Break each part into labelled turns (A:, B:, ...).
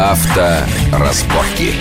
A: Авторазборки.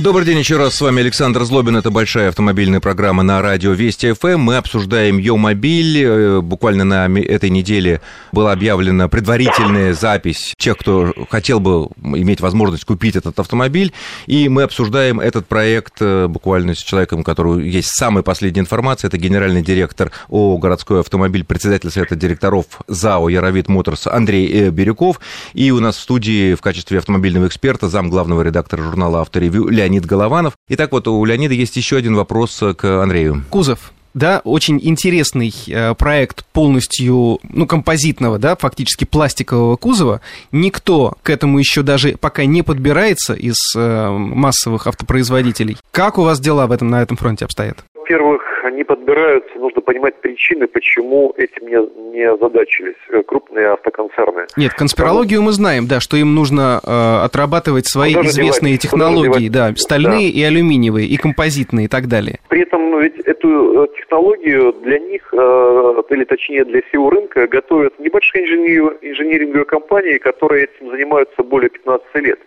B: Добрый день еще раз, с вами Александр Злобин, это большая автомобильная программа на радио Вести ФМ. Мы обсуждаем Йомобиль. Э, буквально на этой неделе была объявлена предварительная запись тех, кто хотел бы иметь возможность купить этот автомобиль. И мы обсуждаем этот проект э, буквально с человеком, у которого есть самая последняя информация. Это генеральный директор ООО «Городской автомобиль», председатель совета директоров ЗАО «Яровит Моторс» Андрей э, Бирюков. И у нас в студии в качестве автомобильного эксперта зам главного редактора журнала «Авторевью» Леонид Леонид Голованов. Итак, вот у Леонида есть еще один вопрос к Андрею.
C: Кузов. Да, очень интересный э, проект полностью, ну, композитного, да, фактически пластикового кузова. Никто к этому еще даже пока не подбирается из э, массовых автопроизводителей. Как у вас дела в этом, на этом фронте обстоят?
D: Во-первых, они подбираются, нужно понимать причины, почему этим не, не озадачились э, крупные автоконцерны.
C: Нет, конспирологию мы знаем, да, что им нужно э, отрабатывать свои куда известные девать, технологии, да, стальные да. и алюминиевые, и композитные и так далее.
D: При этом ведь эту э, технологию для них, э, или точнее для всего рынка, готовят небольшие инженеринговые компании, которые этим занимаются более 15 лет.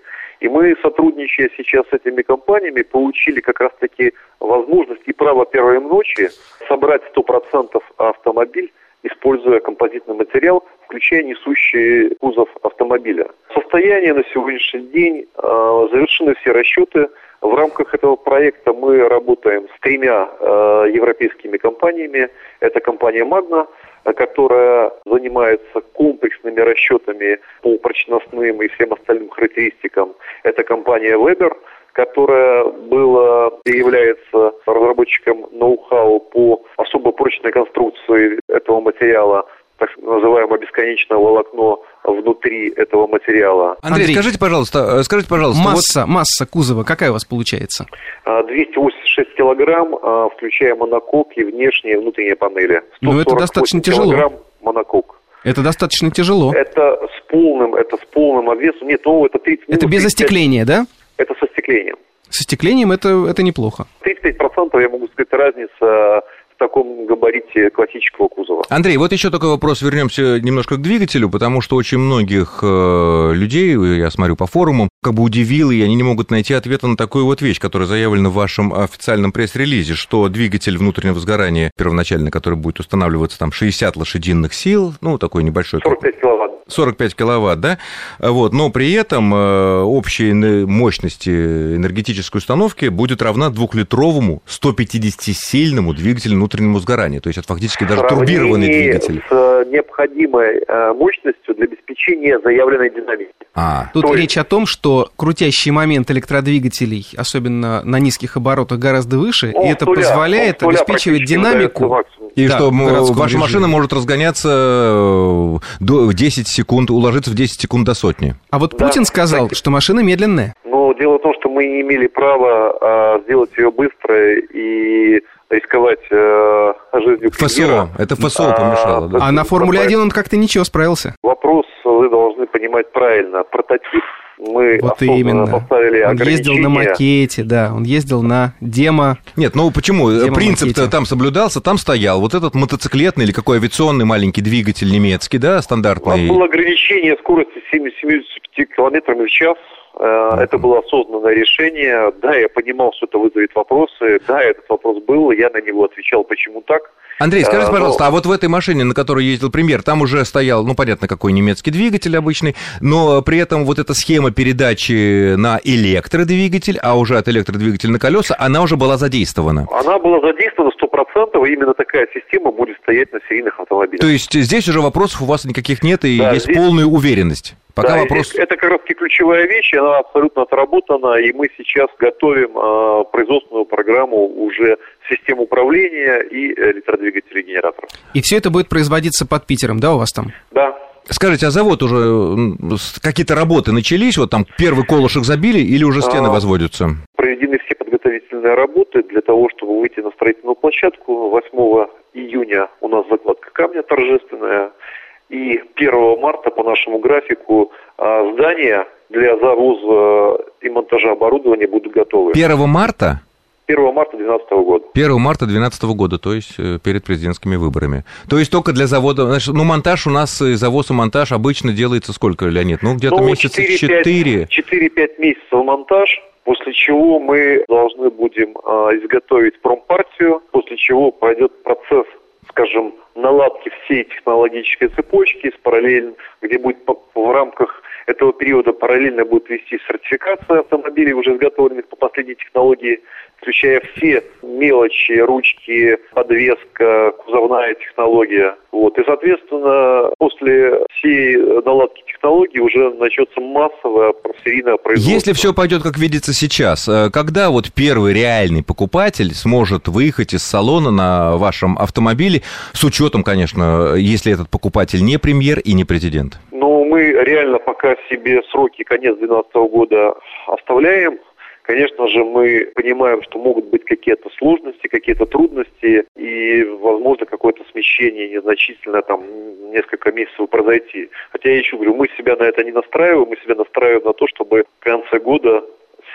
D: И мы, сотрудничая сейчас с этими компаниями, получили как раз-таки возможность и право первой ночи собрать 100% автомобиль, используя композитный материал, включая несущий кузов автомобиля. Состояние на сегодняшний день э, завершены все расчеты. В рамках этого проекта мы работаем с тремя э, европейскими компаниями. Это компания «Магна», которая занимается комплексными расчетами по прочностным и всем остальным характеристикам. Это компания Weber, которая была и является разработчиком ноу-хау по особо прочной конструкции этого материала, так называемое бесконечное волокно внутри этого материала.
B: Андрей, Андрей скажите, пожалуйста, э, скажите, пожалуйста,
C: масса, вот... масса кузова какая у вас получается?
D: А, 208 6 килограмм, а, включая монокок и внешние и внутренние панели.
C: Ну это достаточно тяжело.
D: монокок.
C: Это достаточно тяжело.
D: Это с полным, это с полным обвесом. Нет, ну это 30 минут.
C: Это без остекления, да?
D: Это со стеклением.
C: Со стеклением это, это неплохо.
D: 35% я могу сказать разница таком габарите классического кузова.
B: Андрей, вот еще такой вопрос, вернемся немножко к двигателю, потому что очень многих э, людей, я смотрю по форумам, как бы удивило, и они не могут найти ответа на такую вот вещь, которая заявлена в вашем официальном пресс-релизе, что двигатель внутреннего сгорания первоначально, который будет устанавливаться там 60 лошадиных сил, ну, такой небольшой...
D: 45 киловатт.
B: 45 киловатт, да? Вот, но при этом э, общая мощность энергетической установки будет равна двухлитровому 150-сильному двигателю внутреннему сгорания. То есть это фактически даже турбированный двигатель.
D: с э, необходимой э, мощностью для обеспечения заявленной динамики.
C: А. Тут То речь есть... о том, что крутящий момент электродвигателей, особенно на низких оборотах, гораздо выше, он и это туля, позволяет обеспечивать динамику.
B: И да, что ваша режиме. машина может разгоняться э, до 10 секунд, уложиться в 10 секунд до сотни.
C: А вот да, Путин сказал, кстати, что машина медленная.
D: Ну, дело в том, что мы не имели права а, сделать ее быстро и рисковать э, жизнью
B: ФСО, это ФСО а, помешало. Да?
C: А на Формуле-1 он как-то ничего справился.
D: Вопрос вы должны понимать правильно. Прототип мы
C: вот именно. поставили Он ездил на макете, да, он ездил на демо.
B: Нет, ну почему? Принцип-то там соблюдался, там стоял вот этот мотоциклетный или какой авиационный маленький двигатель немецкий, да, стандартный. У
D: нас было ограничение скорости 75 километров в час. Э, это было осознанное решение. Да, я понимал, что это вызовет вопросы. Да, этот вопрос был, я на него отвечал, почему так.
B: Андрей, скажите, а, пожалуйста, а вот в этой машине, на которой ездил премьер, там уже стоял, ну, понятно, какой немецкий двигатель обычный, но при этом вот эта схема передачи на электродвигатель, а уже от электродвигателя на колеса, она уже была задействована?
D: Она была задействована 100%, и именно такая система будет стоять на серийных автомобилях.
B: То есть здесь уже вопросов у вас никаких нет, и да, есть здесь... полная уверенность?
D: Пока да, вопрос... Это как раз ключевая вещь, она абсолютно отработана, и мы сейчас готовим э, производственную программу уже систем управления и электродвигателей генераторов.
C: И все это будет производиться под Питером, да, у вас там?
D: Да.
B: Скажите, а завод уже какие-то работы начались? Вот там первый колышек забили или уже стены а, возводятся?
D: Проведены все подготовительные работы для того, чтобы выйти на строительную площадку. 8 июня у нас закладка камня торжественная. И 1 марта по нашему графику а, здания для завоза и монтажа оборудования будут готовы.
B: 1 марта?
D: 1 марта 2012 года.
B: 1 марта 2012 года, то есть э, перед президентскими выборами. То есть только для завода... Значит, ну, монтаж у нас, завоз и монтаж обычно делается сколько, Леонид? Ну, где-то ну, месяца 4.
D: 4-5 месяцев монтаж, после чего мы должны будем э, изготовить промпартию, после чего пойдет процесс, скажем, наладки всей технологической цепочки, с параллельно, где будет в рамках этого периода параллельно будет вести сертификация автомобилей, уже изготовленных по последней технологии включая все мелочи, ручки, подвеска, кузовная технология. Вот. И, соответственно, после всей наладки технологии уже начнется массовое серийное производство.
B: Если все пойдет, как видится сейчас, э, когда вот первый реальный покупатель сможет выехать из салона на вашем автомобиле, с учетом, конечно, если этот покупатель не премьер и не президент?
D: Ну, мы реально пока себе сроки конец 2012 года оставляем. Конечно же, мы понимаем, что могут быть какие-то сложности, какие-то трудности, и, возможно, какое-то смещение незначительно там несколько месяцев произойти. Хотя я еще говорю, мы себя на это не настраиваем, мы себя настраиваем на то, чтобы в конце года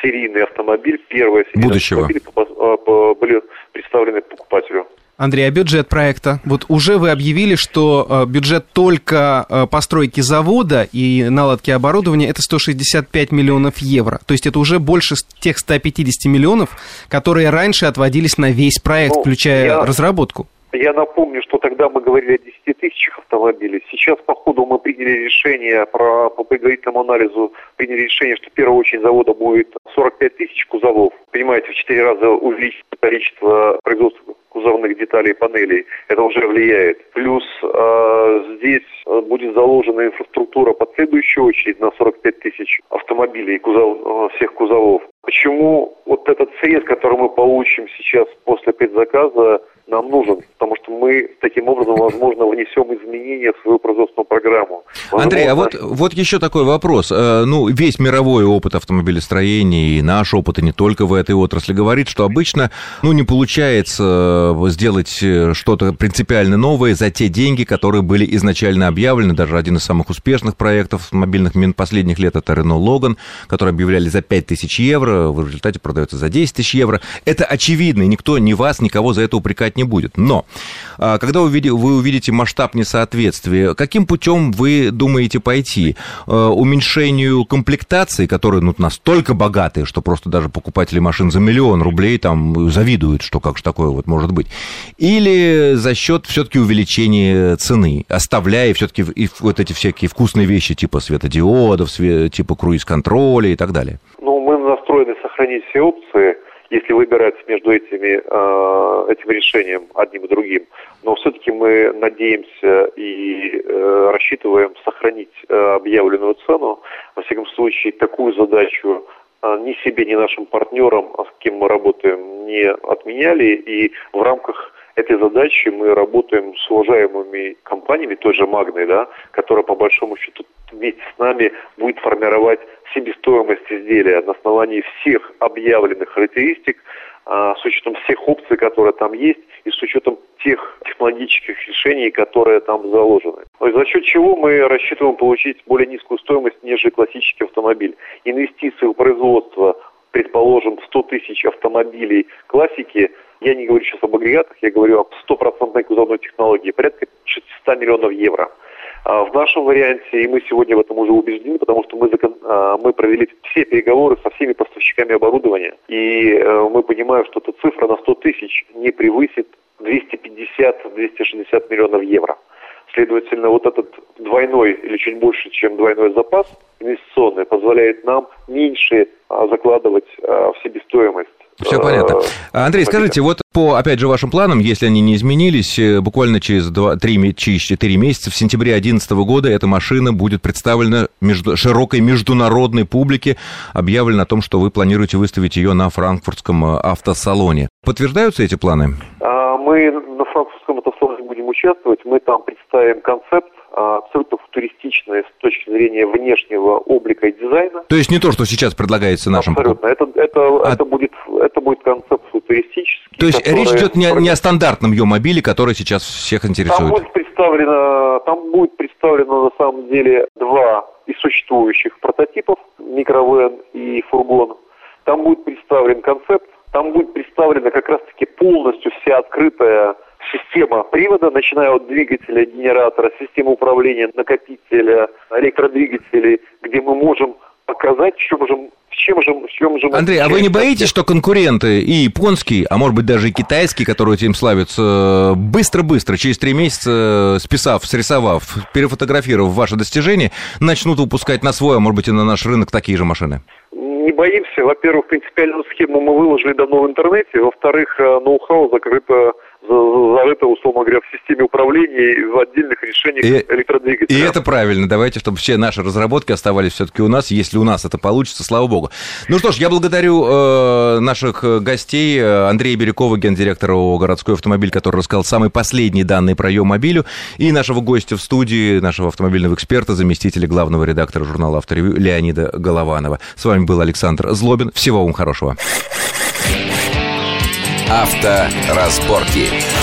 D: серийный автомобиль, первый серийный
B: Будущего.
D: автомобиль а, были представлены покупателю.
C: Андрей, а бюджет проекта? Вот уже вы объявили, что э, бюджет только э, постройки завода и наладки оборудования это 165 миллионов евро. То есть это уже больше тех 150 миллионов, которые раньше отводились на весь проект, ну, включая я, разработку.
D: Я напомню, что тогда мы говорили о 10 тысячах автомобилей. Сейчас, по ходу, мы приняли решение про, по предварительному анализу, приняли решение, что в первую очередь завода будет 45 тысяч кузовов. Понимаете, в 4 раза увеличить количество производства кузовных деталей и панелей. Это уже влияет. Плюс э, здесь э, будет заложена инфраструктура под следующую очередь на 45 тысяч автомобилей кузов, э, всех кузовов. Почему вот этот срез, который мы получим сейчас после предзаказа, нам нужен, потому мы таким образом, возможно, внесем изменения в свою производственную программу.
B: Возможно... Андрей, а вот, вот еще такой вопрос. Э, ну, весь мировой опыт автомобилестроения и наш опыт, и не только в этой отрасли, говорит, что обычно, ну, не получается э, сделать э, что-то принципиально новое за те деньги, которые были изначально объявлены. Даже один из самых успешных проектов автомобильных последних лет это Renault Logan, который объявляли за 5000 евро, в результате продается за 10 тысяч евро. Это очевидно, и никто, ни вас, никого за это упрекать не будет. Но когда вы увидите масштаб несоответствия, каким путем вы думаете пойти? А, уменьшению комплектации, которые ну, настолько богатые, что просто даже покупатели машин за миллион рублей там завидуют, что как же такое вот может быть? Или за счет все-таки увеличения цены, оставляя все-таки вот эти всякие вкусные вещи типа светодиодов, типа круиз-контроля и так далее?
D: Ну, мы настроены сохранить все опции, если выбирать между этими, э, этим решением одним и другим. Но все-таки мы надеемся и э, рассчитываем сохранить э, объявленную цену. Во всяком случае, такую задачу ни себе, ни нашим партнерам, с кем мы работаем, не отменяли. И в рамках этой задачи мы работаем с уважаемыми компаниями, той же Магной, да, которая по большому счету вместе с нами будет формировать себестоимость изделия на основании всех объявленных характеристик, а, с учетом всех опций, которые там есть, и с учетом тех технологических решений, которые там заложены. За счет чего мы рассчитываем получить более низкую стоимость, нежели классический автомобиль. Инвестиции в производство, предположим, 100 тысяч автомобилей классики, я не говорю сейчас об агрегатах, я говорю об стопроцентной кузовной технологии, порядка 600 миллионов евро. А, в нашем варианте, и мы сегодня в этом уже убеждены, потому что мы, закон, а, мы провели все переговоры со всеми поставщиками оборудования, и э, мы понимаем, что эта цифра на 100 тысяч не превысит 250-260 миллионов евро. Следовательно, вот этот двойной или чуть больше, чем двойной запас инвестиционный позволяет нам меньше а, закладывать в себестоимость
B: все понятно. А, Андрей, скажите, вот по, опять же, вашим планам, если они не изменились, э, буквально через 2-3, через 4 месяца, в сентябре 2011 года эта машина будет представлена между, широкой международной публике, объявлено о том, что вы планируете выставить ее на франкфуртском э, автосалоне. Подтверждаются эти планы?
D: А, мы на франкфуртском автосалоне будем участвовать, мы там представим концепт, а, абсолютно футуристичная с точки зрения внешнего облика и дизайна.
B: То есть не то, что сейчас предлагается нашим
D: Абсолютно. Это, это, а... это, будет, это будет концепт футуристический.
B: То есть речь идет не, не о стандартном ее мобиле, который сейчас всех интересует.
D: Там будет представлено, там будет представлено на самом деле два из существующих прототипов, микровен и фургон. Там будет представлен концепт, Там будет представлена как раз-таки полностью вся открытая система привода, начиная от двигателя, генератора, системы управления, накопителя, электродвигателей, где мы можем показать, в чем же чем же, в чем же
B: Андрей, а вы не боитесь, что конкуренты и японские, а может быть даже и китайские, которые этим славятся, быстро-быстро, через три месяца, списав, срисовав, перефотографировав ваши достижения, начнут выпускать на свой, а может быть и на наш рынок такие же машины?
D: Не боимся. Во-первых, принципиальную схему мы выложили давно в интернете. Во-вторых, э, ноу-хау закрыто зарыто, условно говоря, в системе управления и в отдельных решениях и, электродвигателя.
B: И это правильно. Давайте, чтобы все наши разработки оставались все-таки у нас. Если у нас это получится, слава богу. Ну что ж, я благодарю э, наших гостей. Андрея Бирюкова, гендиректора ООО «Городской автомобиль», который рассказал самые последние данные про Йо-мобилю, и нашего гостя в студии, нашего автомобильного эксперта, заместителя главного редактора журнала «Авторевью» Леонида Голованова. С вами был Александр Злобин. Всего вам хорошего.
A: Авторазборки.